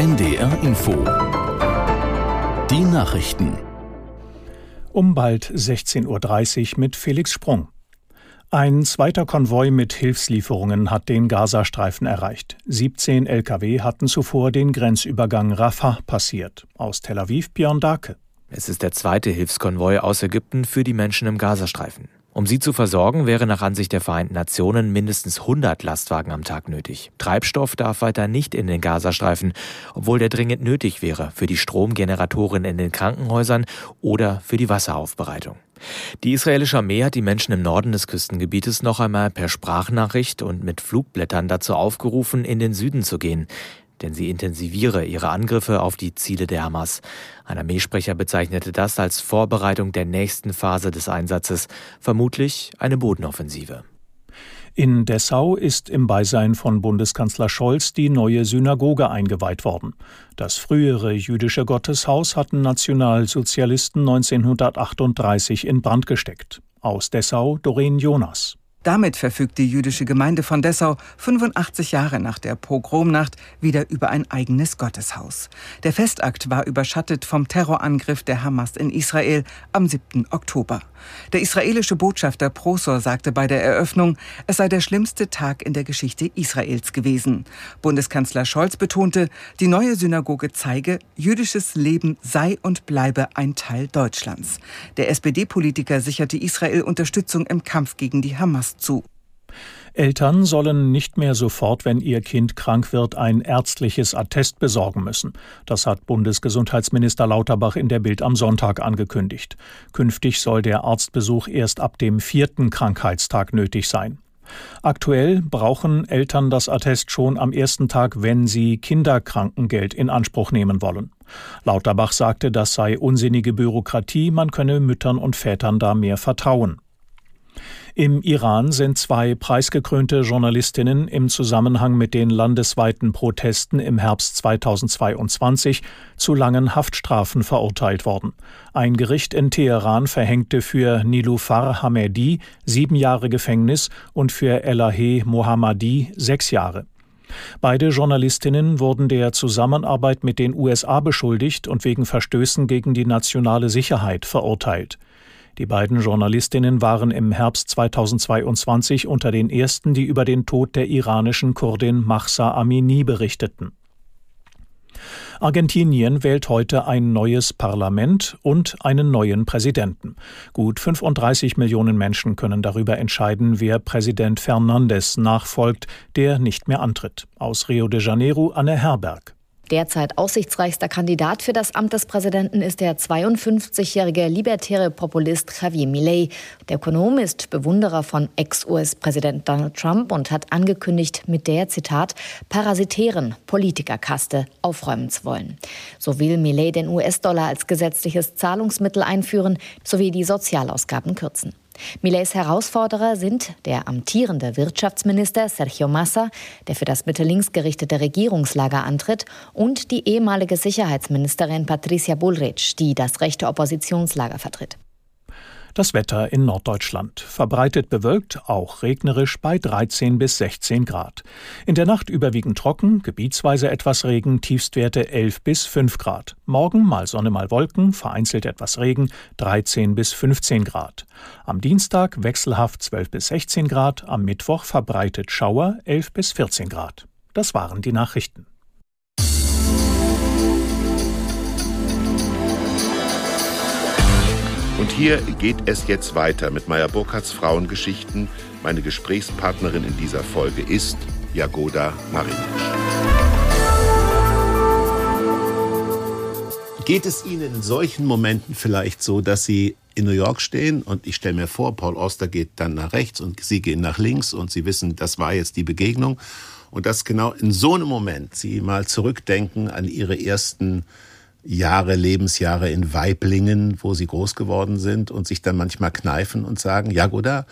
NDR Info. Die Nachrichten. Um bald 16.30 Uhr mit Felix Sprung. Ein zweiter Konvoi mit Hilfslieferungen hat den Gazastreifen erreicht. 17 Lkw hatten zuvor den Grenzübergang Rafah passiert. Aus Tel Aviv Björn Dake. Es ist der zweite Hilfskonvoi aus Ägypten für die Menschen im Gazastreifen. Um sie zu versorgen, wäre nach Ansicht der Vereinten Nationen mindestens 100 Lastwagen am Tag nötig. Treibstoff darf weiter nicht in den Gazastreifen, obwohl der dringend nötig wäre für die Stromgeneratoren in den Krankenhäusern oder für die Wasseraufbereitung. Die israelische Armee hat die Menschen im Norden des Küstengebietes noch einmal per Sprachnachricht und mit Flugblättern dazu aufgerufen, in den Süden zu gehen denn sie intensiviere ihre Angriffe auf die Ziele der Hamas. Ein Armeesprecher bezeichnete das als Vorbereitung der nächsten Phase des Einsatzes, vermutlich eine Bodenoffensive. In Dessau ist im Beisein von Bundeskanzler Scholz die neue Synagoge eingeweiht worden. Das frühere jüdische Gotteshaus hatten Nationalsozialisten 1938 in Brand gesteckt. Aus Dessau Doreen Jonas. Damit verfügt die jüdische Gemeinde von Dessau 85 Jahre nach der Pogromnacht wieder über ein eigenes Gotteshaus. Der Festakt war überschattet vom Terrorangriff der Hamas in Israel am 7. Oktober. Der israelische Botschafter Prosor sagte bei der Eröffnung, es sei der schlimmste Tag in der Geschichte Israels gewesen. Bundeskanzler Scholz betonte, die neue Synagoge zeige, jüdisches Leben sei und bleibe ein Teil Deutschlands. Der SPD-Politiker sicherte Israel Unterstützung im Kampf gegen die Hamas zu. Eltern sollen nicht mehr sofort, wenn ihr Kind krank wird, ein ärztliches Attest besorgen müssen. Das hat Bundesgesundheitsminister Lauterbach in der Bild am Sonntag angekündigt. Künftig soll der Arztbesuch erst ab dem vierten Krankheitstag nötig sein. Aktuell brauchen Eltern das Attest schon am ersten Tag, wenn sie Kinderkrankengeld in Anspruch nehmen wollen. Lauterbach sagte, das sei unsinnige Bürokratie, man könne Müttern und Vätern da mehr vertrauen. Im Iran sind zwei preisgekrönte Journalistinnen im Zusammenhang mit den landesweiten Protesten im Herbst 2022 zu langen Haftstrafen verurteilt worden. Ein Gericht in Teheran verhängte für Nilufar Hamedi sieben Jahre Gefängnis und für Elahe Mohammadi sechs Jahre. Beide Journalistinnen wurden der Zusammenarbeit mit den USA beschuldigt und wegen Verstößen gegen die nationale Sicherheit verurteilt. Die beiden Journalistinnen waren im Herbst 2022 unter den ersten, die über den Tod der iranischen Kurdin Mahsa Amini berichteten. Argentinien wählt heute ein neues Parlament und einen neuen Präsidenten. Gut 35 Millionen Menschen können darüber entscheiden, wer Präsident Fernandes nachfolgt, der nicht mehr antritt. Aus Rio de Janeiro Anne Herberg. Derzeit aussichtsreichster Kandidat für das Amt des Präsidenten ist der 52-jährige libertäre Populist Javier Milei. Der Ökonom ist Bewunderer von Ex-US-Präsident Donald Trump und hat angekündigt, mit der, Zitat, parasitären Politikerkaste aufräumen zu wollen. So will Milei den US-Dollar als gesetzliches Zahlungsmittel einführen sowie die Sozialausgaben kürzen. Millets Herausforderer sind der amtierende Wirtschaftsminister Sergio Massa, der für das mittellinks gerichtete Regierungslager antritt, und die ehemalige Sicherheitsministerin Patricia Bullrich, die das rechte Oppositionslager vertritt. Das Wetter in Norddeutschland. Verbreitet bewölkt, auch regnerisch bei 13 bis 16 Grad. In der Nacht überwiegend trocken, gebietsweise etwas Regen, Tiefstwerte 11 bis 5 Grad. Morgen mal Sonne, mal Wolken, vereinzelt etwas Regen, 13 bis 15 Grad. Am Dienstag wechselhaft 12 bis 16 Grad, am Mittwoch verbreitet Schauer 11 bis 14 Grad. Das waren die Nachrichten. Und hier geht es jetzt weiter mit Meyer Burkhardts Frauengeschichten. Meine Gesprächspartnerin in dieser Folge ist Jagoda Marinic. Geht es Ihnen in solchen Momenten vielleicht so, dass Sie in New York stehen und ich stelle mir vor, Paul Auster geht dann nach rechts und Sie gehen nach links und Sie wissen, das war jetzt die Begegnung und dass genau in so einem Moment Sie mal zurückdenken an Ihre ersten Jahre, Lebensjahre in Weiblingen, wo sie groß geworden sind und sich dann manchmal kneifen und sagen, Jagoda,